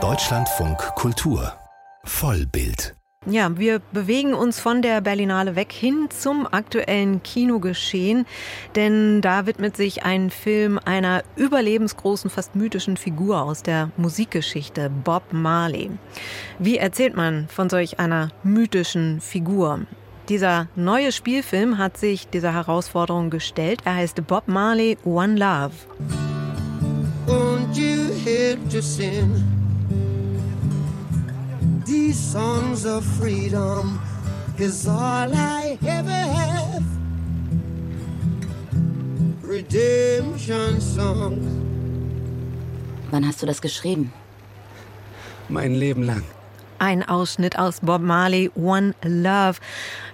Deutschlandfunk Kultur Vollbild ja, wir bewegen uns von der Berlinale weg hin zum aktuellen Kinogeschehen, denn da widmet sich ein Film einer überlebensgroßen, fast mythischen Figur aus der Musikgeschichte, Bob Marley. Wie erzählt man von solch einer mythischen Figur? Dieser neue Spielfilm hat sich dieser Herausforderung gestellt. Er heißt Bob Marley One Love. Hate to sin. These songs of freedom is all I ever have. Redemption songs. Wann hast du das geschrieben? Mein Leben lang. Ein Ausschnitt aus Bob Marley One Love.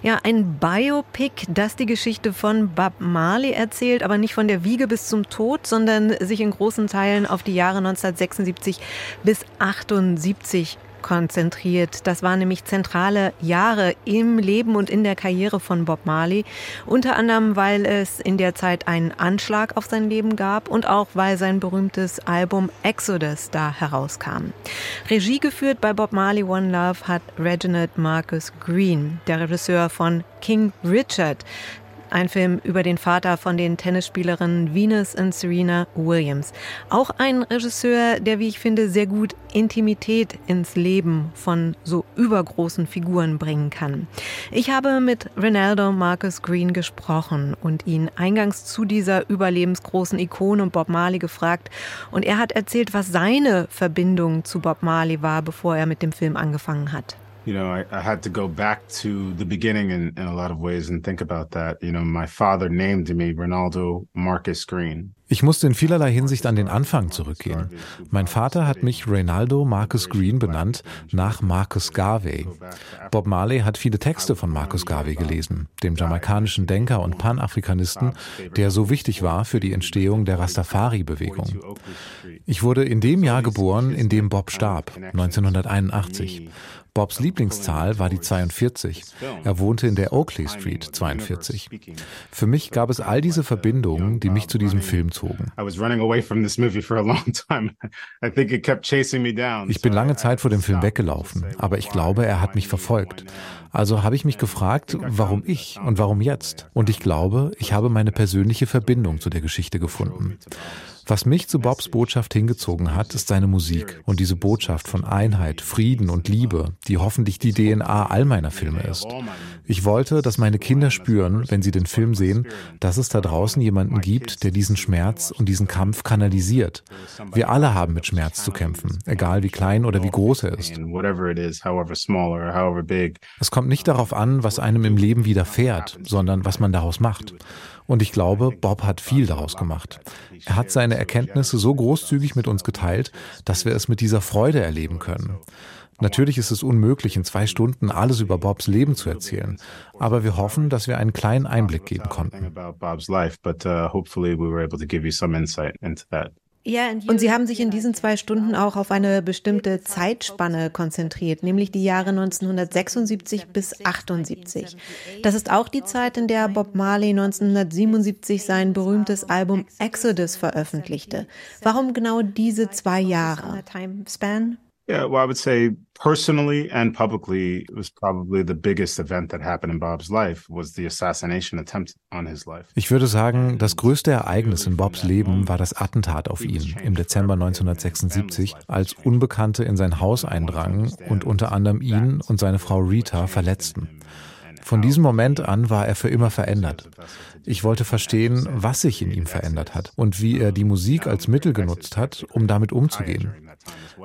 Ja, ein Biopic, das die Geschichte von Bob Marley erzählt, aber nicht von der Wiege bis zum Tod, sondern sich in großen Teilen auf die Jahre 1976 bis 78 konzentriert. Das waren nämlich zentrale Jahre im Leben und in der Karriere von Bob Marley. Unter anderem, weil es in der Zeit einen Anschlag auf sein Leben gab und auch weil sein berühmtes Album Exodus da herauskam. Regie geführt bei Bob Marley One Love hat Reginald Marcus Green, der Regisseur von King Richard. Ein Film über den Vater von den Tennisspielerinnen Venus und Serena Williams. Auch ein Regisseur, der, wie ich finde, sehr gut Intimität ins Leben von so übergroßen Figuren bringen kann. Ich habe mit Ronaldo Marcus Green gesprochen und ihn eingangs zu dieser überlebensgroßen Ikone Bob Marley gefragt. Und er hat erzählt, was seine Verbindung zu Bob Marley war, bevor er mit dem Film angefangen hat. You know, I, I, had to go back to the beginning in, in a lot of ways and think about that. You know, my father named me Ronaldo Marcus Green. Ich musste in vielerlei Hinsicht an den Anfang zurückgehen. Mein Vater hat mich Reynaldo Marcus Green benannt, nach Marcus Garvey. Bob Marley hat viele Texte von Marcus Garvey gelesen, dem jamaikanischen Denker und Panafrikanisten, der so wichtig war für die Entstehung der Rastafari-Bewegung. Ich wurde in dem Jahr geboren, in dem Bob starb, 1981. Bobs Lieblingszahl war die 42. Er wohnte in der Oakley Street 42. Für mich gab es all diese Verbindungen, die mich zu diesem Film zogen. Ich bin lange Zeit vor dem Film weggelaufen, aber ich glaube, er hat mich verfolgt. Also habe ich mich gefragt, warum ich und warum jetzt? Und ich glaube, ich habe meine persönliche Verbindung zu der Geschichte gefunden. Was mich zu Bobs Botschaft hingezogen hat, ist seine Musik und diese Botschaft von Einheit, Frieden und Liebe, die hoffentlich die DNA all meiner Filme ist. Ich wollte, dass meine Kinder spüren, wenn sie den Film sehen, dass es da draußen jemanden gibt, der diesen Schmerz und diesen Kampf kanalisiert. Wir alle haben mit Schmerz zu kämpfen, egal wie klein oder wie groß er ist. Es kommt nicht darauf an, was einem im Leben widerfährt, sondern was man daraus macht. Und ich glaube, Bob hat viel daraus gemacht. Er hat seine Erkenntnisse so großzügig mit uns geteilt, dass wir es mit dieser Freude erleben können. Natürlich ist es unmöglich, in zwei Stunden alles über Bobs Leben zu erzählen, aber wir hoffen, dass wir einen kleinen Einblick geben konnten. Und Sie haben sich in diesen zwei Stunden auch auf eine bestimmte Zeitspanne konzentriert, nämlich die Jahre 1976 bis 78. Das ist auch die Zeit, in der Bob Marley 1977 sein berühmtes Album Exodus veröffentlichte. Warum genau diese zwei Jahre? Yeah, well, I would say personally and publicly, it was probably the biggest event that happened in Bob's life was the assassination attempt on his life. Ich würde sagen, das größte Ereignis in Bobs Leben war das Attentat auf ihn im Dezember 1976, als Unbekannte in sein Haus eindrangen und unter anderem ihn und seine Frau Rita verletzten. Von diesem Moment an war er für immer verändert. Ich wollte verstehen, was sich in ihm verändert hat und wie er die Musik als Mittel genutzt hat, um damit umzugehen.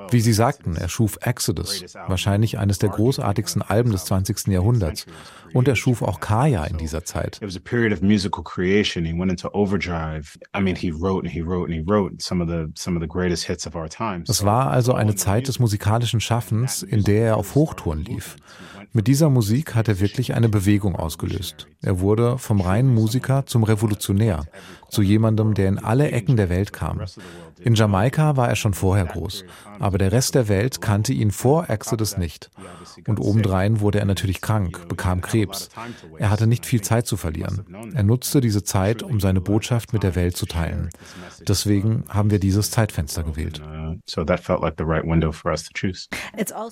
Wie Sie sagten, er schuf Exodus, wahrscheinlich eines der großartigsten Alben des 20. Jahrhunderts. Und er schuf auch Kaya in dieser Zeit. Es war also eine Zeit des musikalischen Schaffens, in der er auf Hochtouren lief. Mit dieser Musik hat er wirklich eine Bewegung ausgelöst. Er wurde vom reinen Musiker zum Revolutionär, zu jemandem, der in alle Ecken der Welt kam. In Jamaika war er schon vorher groß, aber der Rest der Welt kannte ihn vor Exodus nicht. Und obendrein wurde er natürlich krank, bekam Krebs. Er hatte nicht viel Zeit zu verlieren. Er nutzte diese Zeit, um seine Botschaft mit der Welt zu teilen. Deswegen haben wir dieses Zeitfenster gewählt.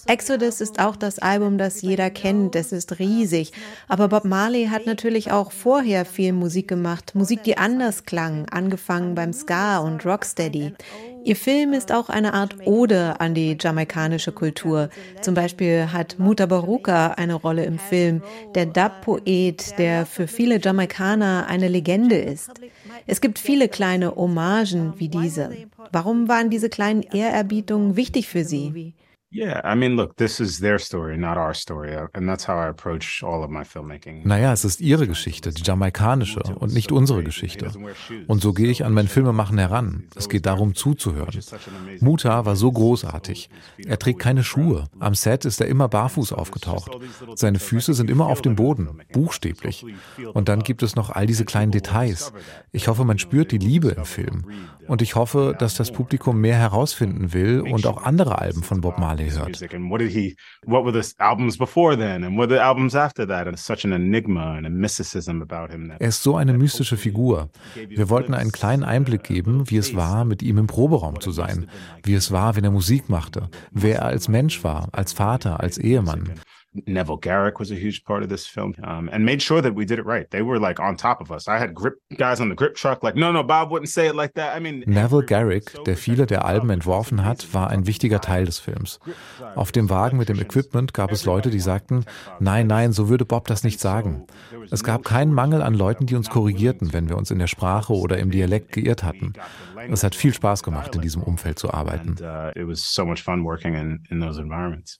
Exodus ist auch das Album, das jeder kennt. Es ist riesig. Aber Bob Marley hat natürlich auch vorher viel Musik gemacht. Musik, die anders klang, angefangen beim Ska und Rocksteady. Ihr Film ist auch eine Art Ode an die jamaikanische Kultur. Zum Beispiel hat Muta Baruka eine Rolle im Film, der Dub-Poet, der für viele Jamaikaner eine Legende ist. Es gibt viele kleine Hommagen wie diese. Warum waren diese kleinen Ehrerbietungen wichtig für Sie? Yeah, I mean, look, this is their story, not our story, uh, and that's how I approach all of my filmmaking. Naja, es ist ihre Geschichte, die jamaikanische und nicht unsere Geschichte. Und so gehe ich an mein Filmemachen heran. Es geht darum, zuzuhören. Muta war so großartig. Er trägt keine Schuhe. Am Set ist er immer barfuß aufgetaucht. Seine Füße sind immer auf dem Boden, buchstäblich. Und dann gibt es noch all diese kleinen Details. Ich hoffe, man spürt die Liebe im Film. Und ich hoffe, dass das Publikum mehr herausfinden will und auch andere Alben von Bob Marley Marley hört. And what did he? What were the albums before then? And what were the albums after that? And such an enigma and a mysticism about him. Er ist so eine mystische Figur. Wir wollten einen kleinen Einblick geben, wie es war, mit ihm im Proberaum zu sein, wie es war, wenn er Musik machte, wer er als Mensch war, als Vater, als Ehemann. Neville Garrick was a huge part of this film um, and made sure that we did it right. They were like on top of us. I had grip guys on the grip truck like, no, no, Bob wouldn't say it like that. I mean, Neville Garrick, der viele der Alben entworfen hat, war ein wichtiger Teil des Films. Auf dem Wagen mit dem Equipment gab es Leute, die sagten, nein, nein, so würde Bob das nicht sagen. Es gab keinen Mangel an Leuten, die uns korrigierten, wenn wir uns in der Sprache oder im Dialekt geirrt hatten. Es hat viel Spaß gemacht, in diesem Umfeld zu arbeiten. And, uh, it was so much fun working in, in those environments.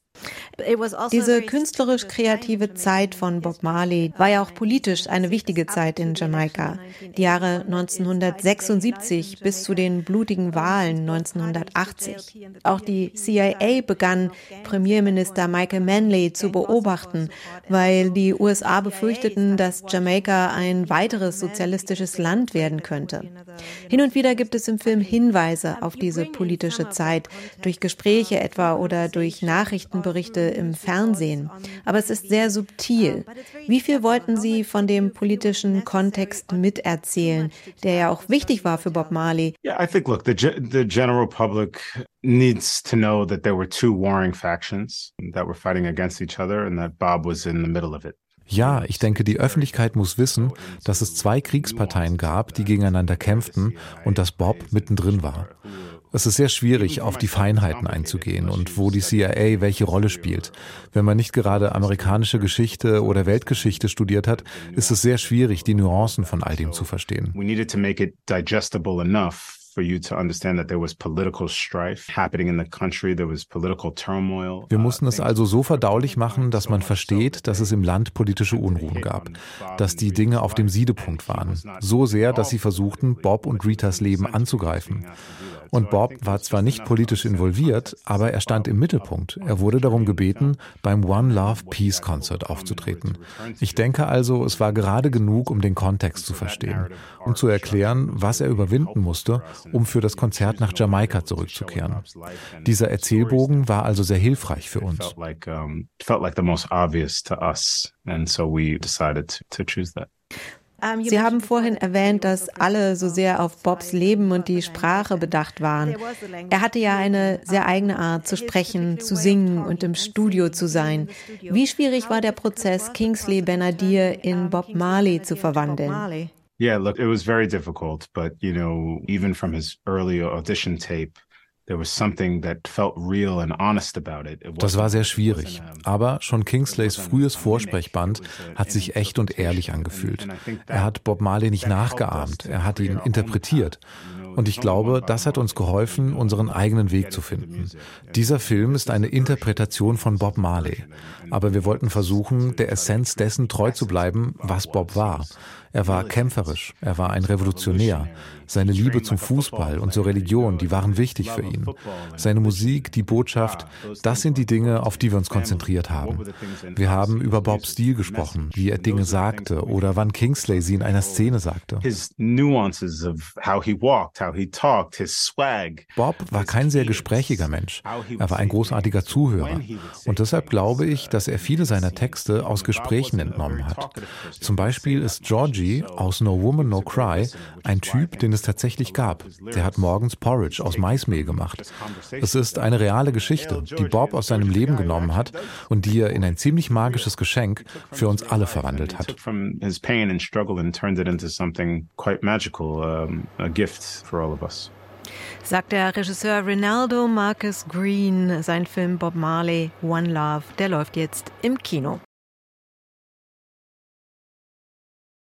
Also Diese künstlerisch kreative Zeit von Bob Marley war ja auch politisch eine wichtige Zeit in Jamaika. Die Jahre 1976 bis zu den blutigen Wahlen 1980. Auch die CIA begann, Premierminister Michael Manley zu beobachten, weil die USA befürchteten, dass Jamaika ein weiteres sozialistisches Land werden könnte. Hin und wieder gibt es im Film Hinweise auf diese politische Zeit, durch Gespräche etwa oder durch Nachrichtenberichte Berichte im Fernsehen. Aber es ist sehr subtil. Wie viel wollten Sie von dem politischen Kontext miterzählen, der ja auch wichtig war für Bob Marley? Yeah, I think, look, the, the general public needs to know that there were two warring factions that were fighting against each other and that Bob was in the middle of it. Ja, ich denke, die Öffentlichkeit muss wissen, dass es zwei Kriegsparteien gab, die gegeneinander kämpften und dass Bob mittendrin war. Es ist sehr schwierig, auf die Feinheiten einzugehen und wo die CIA welche Rolle spielt. Wenn man nicht gerade amerikanische Geschichte oder Weltgeschichte studiert hat, ist es sehr schwierig, die Nuancen von all dem zu verstehen. We needed to make it digestible enough for you to understand that there was political strife happening in the country, there was political turmoil. Wir mussten es also so verdaulich machen, dass man versteht, dass es im Land politische Unruhen gab, dass die Dinge auf dem Siedepunkt waren, so sehr, dass sie versuchten, Bob und Ritas Leben anzugreifen. Und Bob war zwar nicht politisch involviert, aber er stand im Mittelpunkt. Er wurde darum gebeten, beim One Love Peace Concert aufzutreten. Ich denke also, es war gerade genug, um den Kontext zu verstehen und zu erklären, was er überwinden musste, um für das Konzert nach Jamaika zurückzukehren. Dieser Erzählbogen war also sehr hilfreich für uns. And so we decided to choose that. Sie haben vorhin erwähnt, dass alle so sehr auf Bobs Leben und die Sprache bedacht waren. Er hatte ja eine sehr eigene Art zu sprechen, zu singen und im Studio zu sein. Wie schwierig war der Prozess, Kingsley Benadir in Bob Marley zu verwandeln? Yeah, look, it was very difficult, but you know, even from his early audition tape, das war sehr schwierig, aber schon Kingsleys frühes Vorsprechband hat sich echt und ehrlich angefühlt. Er hat Bob Marley nicht nachgeahmt, er hat ihn interpretiert. Und ich glaube, das hat uns geholfen, unseren eigenen Weg zu finden. Dieser Film ist eine Interpretation von Bob Marley. Aber wir wollten versuchen, der Essenz dessen treu zu bleiben, was Bob war. Er war kämpferisch, er war ein Revolutionär. Seine Liebe zum Fußball und zur Religion, die waren wichtig für ihn. Seine Musik, die Botschaft, das sind die Dinge, auf die wir uns konzentriert haben. Wir haben über Bob Steele gesprochen, wie er Dinge sagte oder wann Kingsley sie in einer Szene sagte. Bob war kein sehr gesprächiger Mensch. Er war ein großartiger Zuhörer. Und deshalb glaube ich, dass er viele seiner Texte aus Gesprächen entnommen hat. Zum Beispiel ist Georgie aus No Woman No Cry ein Typ, den es tatsächlich gab. Der hat morgens Porridge aus Maismehl gemacht. Es ist eine reale Geschichte, die Bob aus seinem Leben genommen hat und die er in ein ziemlich magisches Geschenk für uns alle verwandelt hat. Sagt der Regisseur Rinaldo Marcus Green. Sein Film Bob Marley, One Love, der läuft jetzt im Kino.